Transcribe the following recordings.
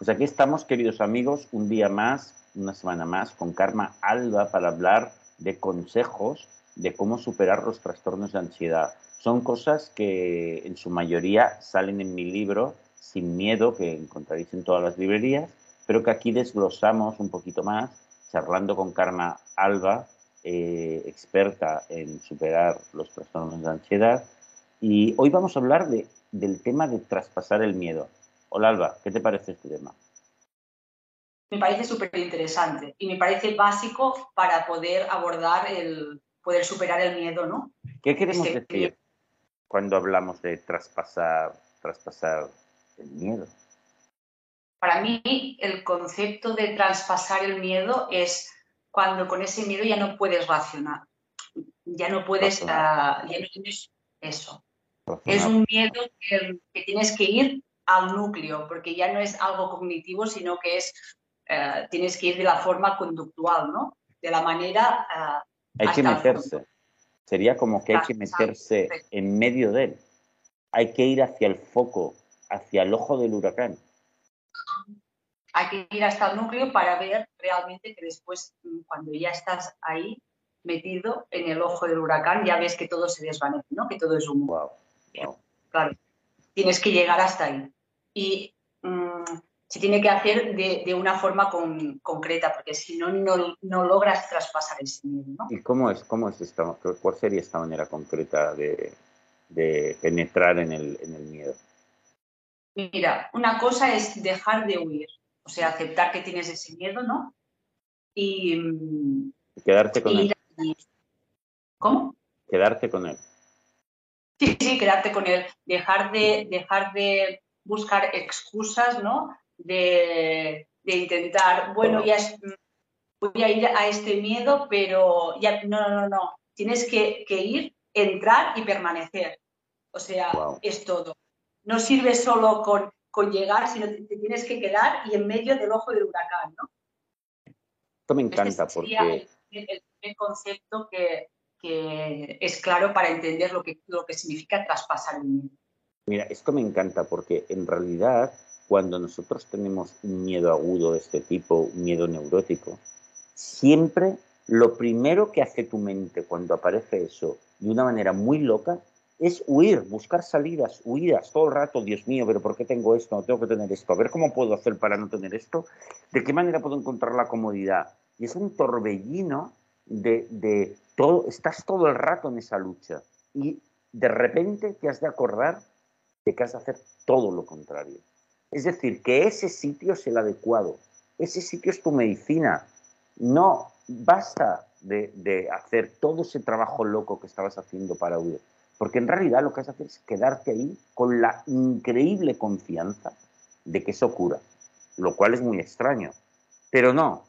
Pues aquí estamos, queridos amigos, un día más, una semana más, con Karma Alba para hablar de consejos de cómo superar los trastornos de ansiedad. Son cosas que en su mayoría salen en mi libro Sin Miedo, que encontraréis en todas las librerías, pero que aquí desglosamos un poquito más, charlando con Karma Alba, eh, experta en superar los trastornos de ansiedad. Y hoy vamos a hablar de, del tema de traspasar el miedo. Hola Alba, ¿qué te parece este tema? Me parece súper interesante y me parece básico para poder abordar el, poder superar el miedo, ¿no? ¿Qué queremos este decir cuando hablamos de traspasar, traspasar el miedo? Para mí, el concepto de traspasar el miedo es cuando con ese miedo ya no puedes racionar, ya no puedes, uh, ya no tienes eso. Es un miedo que, que, tienes que ir al núcleo, porque ya no es algo cognitivo, sino que es, uh, tienes que ir de la forma conductual, ¿no? De la manera... Uh, hay que meterse. Sería como que hay que meterse en medio de él. Hay que ir hacia el foco, hacia el ojo del huracán. Hay que ir hasta el núcleo para ver realmente que después, mm, cuando ya estás ahí metido en el ojo del huracán, ya ves que todo se desvanece, ¿no? Que todo es humo. Wow, wow. Claro. Tienes que llegar hasta ahí. Y mmm, se tiene que hacer de, de una forma con, concreta, porque si no, no, no logras traspasar ese miedo. ¿no? ¿Y cómo es, cómo es esta, cuál sería esta manera concreta de, de penetrar en el, en el miedo? Mira, una cosa es dejar de huir, o sea, aceptar que tienes ese miedo, ¿no? Y, y quedarte con y, él. ¿Cómo? Quedarte con él. Sí, sí, quedarte con él. Dejar de, dejar de buscar excusas, ¿no? de, de intentar, bueno, ya es, voy a ir a este miedo, pero ya, no, no, no, no. Tienes que, que ir, entrar y permanecer. O sea, Wow. es todo. No sirve solo con, con llegar, sino te, te tienes que quedar y en medio del ojo del huracán, ¿no? Esto me encanta Este sería porque el, el concepto que, que es claro para entender lo que, lo que significa traspasar el miedo. Mira, esto me encanta porque en realidad cuando nosotros tenemos un miedo agudo de este tipo, un miedo neurótico, siempre lo primero que hace tu mente cuando aparece eso de una manera muy loca es huir, buscar salidas, huidas todo el rato, Dios mío, pero ¿por qué tengo esto? No tengo que tener esto, a ver cómo puedo hacer para no tener esto, de qué manera puedo encontrar la comodidad. Y es un torbellino de, de todo, estás todo el rato en esa lucha y de repente te has de acordar de que has de hacer todo lo contrario. Es decir, que ese sitio es el adecuado, ese sitio es tu medicina. No basta de, hacer todo ese trabajo loco que estabas haciendo para huir, porque en realidad lo que has hacer es quedarte ahí con la increíble confianza de que eso cura, lo cual es muy extraño. Pero no,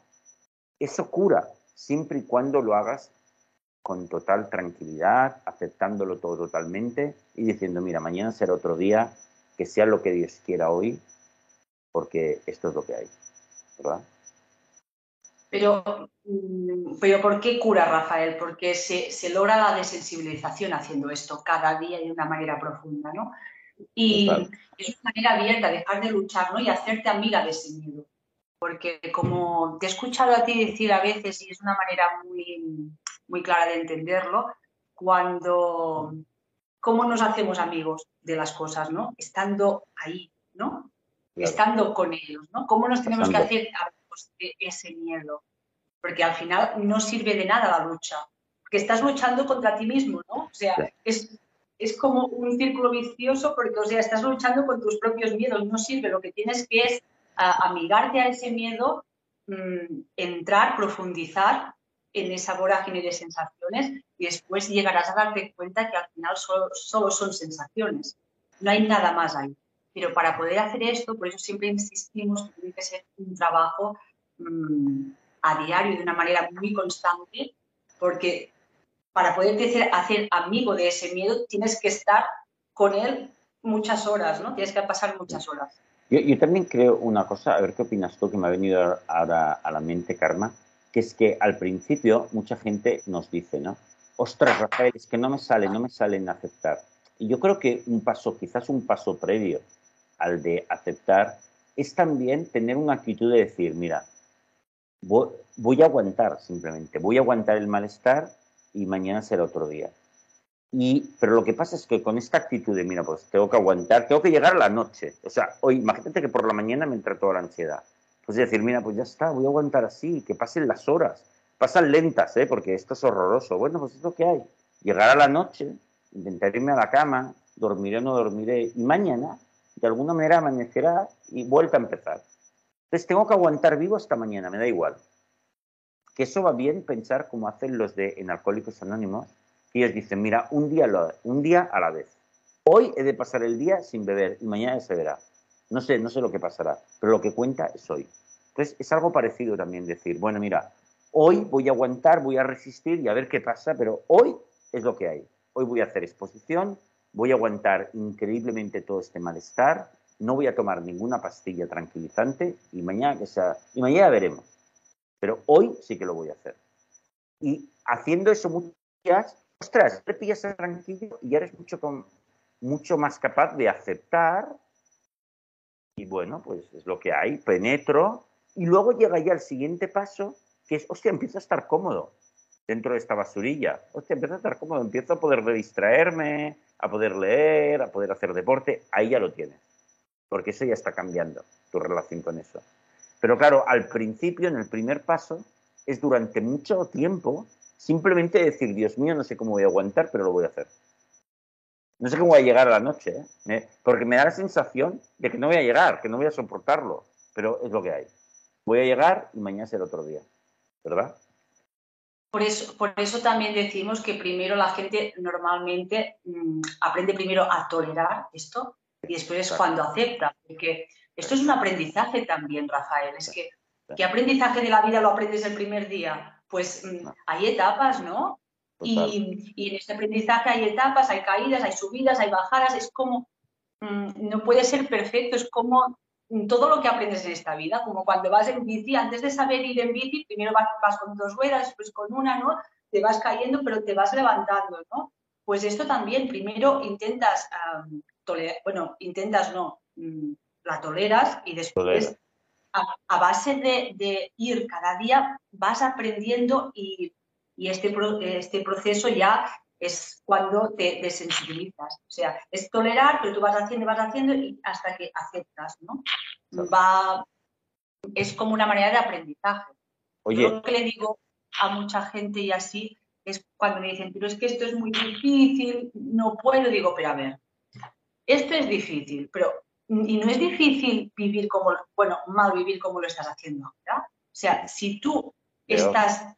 eso cura siempre y cuando lo hagas con total tranquilidad, aceptándolo todo totalmente y diciendo, mira, mañana será otro día, que sea lo que Dios quiera hoy, porque esto es lo que hay, ¿verdad? Pero, mm, pero ¿por qué cura Rafael? Porque se, se, logra la desensibilización haciendo esto cada día y de una manera profunda, ¿no? Y Total. es una manera abierta, dejar de luchar, ¿no? Y hacerte amiga de ese miedo. Porque como te he escuchado a ti decir a veces, y es una manera muy, muy clara de entenderlo, cuando, ¿cómo nos hacemos amigos de las cosas, ¿no? Estando ahí, ¿no? Claro. Estando con ellos, ¿no? ¿Cómo nos tenemos que hacer amigos de ese miedo? Porque al final no sirve de nada la lucha, porque estás luchando contra ti mismo, ¿no? O sea, sí. es, es como un círculo vicioso porque, o sea, estás luchando con tus propios miedos, no sirve, lo que tienes que es a, amigarte a ese miedo, mmm, entrar, profundizar en esa vorágine de sensaciones y después llegarás a darte cuenta que al final solo, solo son sensaciones, no hay nada más ahí. Pero para poder hacer esto, por eso siempre insistimos que tiene que ser un trabajo mmm, a diario, de una manera muy constante, porque para hacer, hacer, amigo de ese miedo tienes que estar con él muchas horas, ¿no? Tienes que pasar muchas horas. Yo, yo también creo una cosa, a ver qué opinas tú, que me ha venido ahora a la mente, Karma, que es que al principio mucha gente nos dice, ¿no? Ostras, Rafael, es que no me sale, no me sale en aceptar. Y yo creo que un paso, quizás un paso previo al de aceptar es también tener una actitud de decir, mira, voy, a aguantar simplemente, voy a aguantar el malestar y mañana será otro día. Y, pero lo que pasa es que con esta actitud de, mira, pues tengo que aguantar, tengo que llegar a la noche. O sea, hoy, imagínate que por la mañana me entra toda la ansiedad. Pues decir, mira, pues ya está, voy a aguantar así, que pasen las horas. Pasan lentas, ¿eh? Porque esto es horroroso. Bueno, pues es lo que hay. Llegar a la noche, intentar irme a la cama, dormiré o no dormiré, y mañana, de alguna manera, amanecerá y vuelta a empezar. Entonces tengo que aguantar vivo hasta mañana, me da igual. Que eso va bien pensar como hacen los de en Alcohólicos Anónimos, que ellos dicen, mira, un día, un día a la vez. Hoy he de pasar el día sin beber y mañana se verá. No sé, no sé lo que pasará, pero lo que cuenta es hoy. Entonces es algo parecido también decir, bueno, mira, hoy voy a aguantar, voy a resistir y a ver qué pasa, pero hoy es lo que hay. Hoy voy a hacer exposición, voy a aguantar increíblemente todo este malestar, no voy a tomar ninguna pastilla tranquilizante y mañana que sea, y mañana veremos. Pero hoy sí que lo voy a hacer. Y haciendo eso muchas, ostras, te pillas tranquilo y eres mucho, mucho más capaz de aceptar y bueno, pues es lo que hay, penetro y luego llega ya el siguiente paso que es, hostia, empiezo a estar cómodo dentro de esta basurilla. Hostia, empiezo a estar cómodo, empiezo a poder distraerme, a poder leer, a poder hacer deporte, ahí ya lo tienes porque eso ya está cambiando, tu relación con eso. Pero claro, al principio, en el primer paso, es durante mucho tiempo simplemente decir, Dios mío, no sé cómo voy a aguantar, pero lo voy a hacer. No sé cómo voy a llegar a la noche, ¿eh? porque me da la sensación de que no voy a llegar, que no voy a soportarlo, pero es lo que hay. Voy a llegar y mañana será otro día, ¿verdad? Por eso, por eso también decimos que primero la gente normalmente mm, aprende primero a tolerar esto y después es cuando acepta, porque esto es un aprendizaje también, Rafael, es que ¿qué aprendizaje de la vida lo aprendes el primer día? Pues mm, hay etapas, ¿no? Y, en este aprendizaje hay etapas, hay caídas, hay subidas, hay bajadas, es como, mm, no puede ser perfecto, es como todo lo que aprendes en esta vida, como cuando vas en bici, antes de saber ir en bici, primero vas, vas con dos ruedas, después con una, ¿no? Te vas cayendo, pero te vas levantando, ¿no? Pues esto también, primero intentas bueno, intentas no, mm, la toleras y después a, base de, ir cada día vas aprendiendo y, este, este proceso ya es cuando te desensibilizas. O sea, es tolerar, pero tú vas haciendo, vas haciendo y hasta que aceptas, ¿no? Va, es como una manera de aprendizaje. Yo lo que le digo a mucha gente y así es cuando me dicen, pero es que esto es muy difícil, no puedo, digo, pero a ver, esto es difícil, pero y no es difícil vivir como, bueno, mal vivir como lo estás haciendo ahora. O sea, si tú estás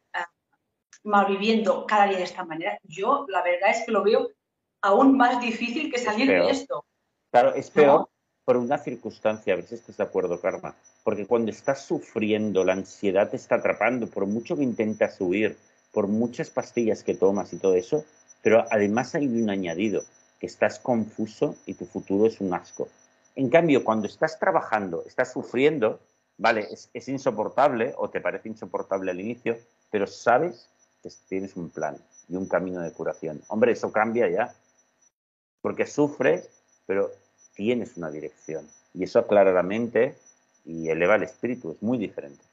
ah, mal viviendo cada día de esta manera, yo la verdad es que lo veo aún más difícil que salir de esto. Claro, es peor por una circunstancia, a ver si estás de acuerdo, Karma, porque cuando estás sufriendo, la ansiedad te está atrapando, por mucho que intentas huir, por muchas pastillas que tomas y todo eso, pero además hay un añadido, que estás confuso y tu futuro es un asco. En cambio, cuando estás trabajando, estás sufriendo, vale, es, insoportable o te parece insoportable al inicio, pero sabes tienes un plan y un camino de curación. Hombre, eso cambia ya, porque sufres, pero tienes una dirección. Y eso aclara la mente y eleva el espíritu, es muy diferente.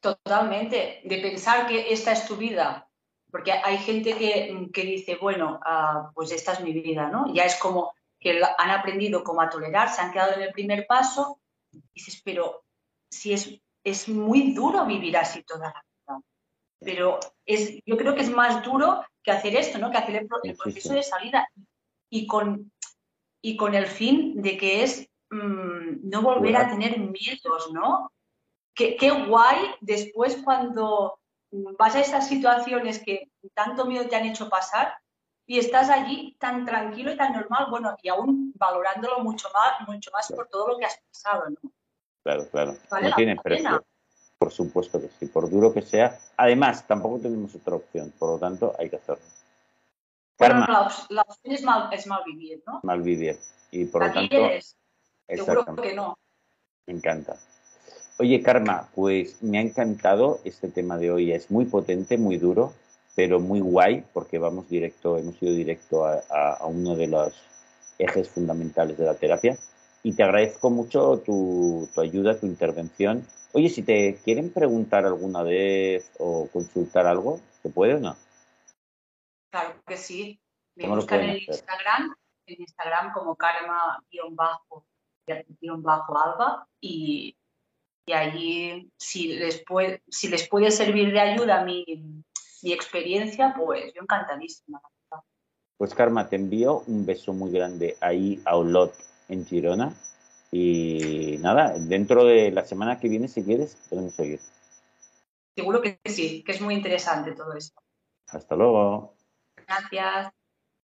Totalmente, de pensar que esta es tu vida porque hay gente que, dice, bueno, ah, pues esta es mi vida, ¿no? Ya es como que han aprendido cómo a tolerar, se han quedado en el primer paso, y dices, pero si es, es muy duro vivir así toda la vida. Pero es, yo creo que es más duro que hacer esto, ¿no? Que hacer el, proceso de salida y con, y con el fin de que es mm, no volver a tener miedos, ¿no? Qué, qué guay después cuando vas a esas situaciones que tanto miedo te han hecho pasar y estás allí tan tranquilo y tan normal, bueno, y aún valorándolo mucho más, mucho más por todo lo que has pasado, ¿no? Claro, claro. no tiene precio. Por supuesto que sí, por duro que sea. Además, tampoco tenemos otra opción, por lo tanto, hay que hacerlo. Bueno, la, opción es mal, es mal, vivir, ¿no? Mal vivir. Y por lo tanto. Seguro que no. Me encanta. Oye, Karma, pues me ha encantado este tema de hoy. Es muy potente, muy duro, pero muy guay porque vamos directo, hemos ido directo a, uno de los ejes fundamentales de la terapia. Y te agradezco mucho tu, tu ayuda, tu intervención. Oye, si te quieren preguntar alguna vez o consultar algo, ¿se puede o no? Claro que sí. Me buscan en Instagram, en Instagram como karma-alba y, y allí si les, puede, si les puede servir de ayuda mi, mi experiencia, pues yo encantadísima. Pues Karma, te envío un beso muy grande ahí a Olot en Girona y nada, dentro de la semana que viene, si quieres, podemos seguir. Seguro que sí, que es muy interesante todo esto. Hasta luego. Gracias.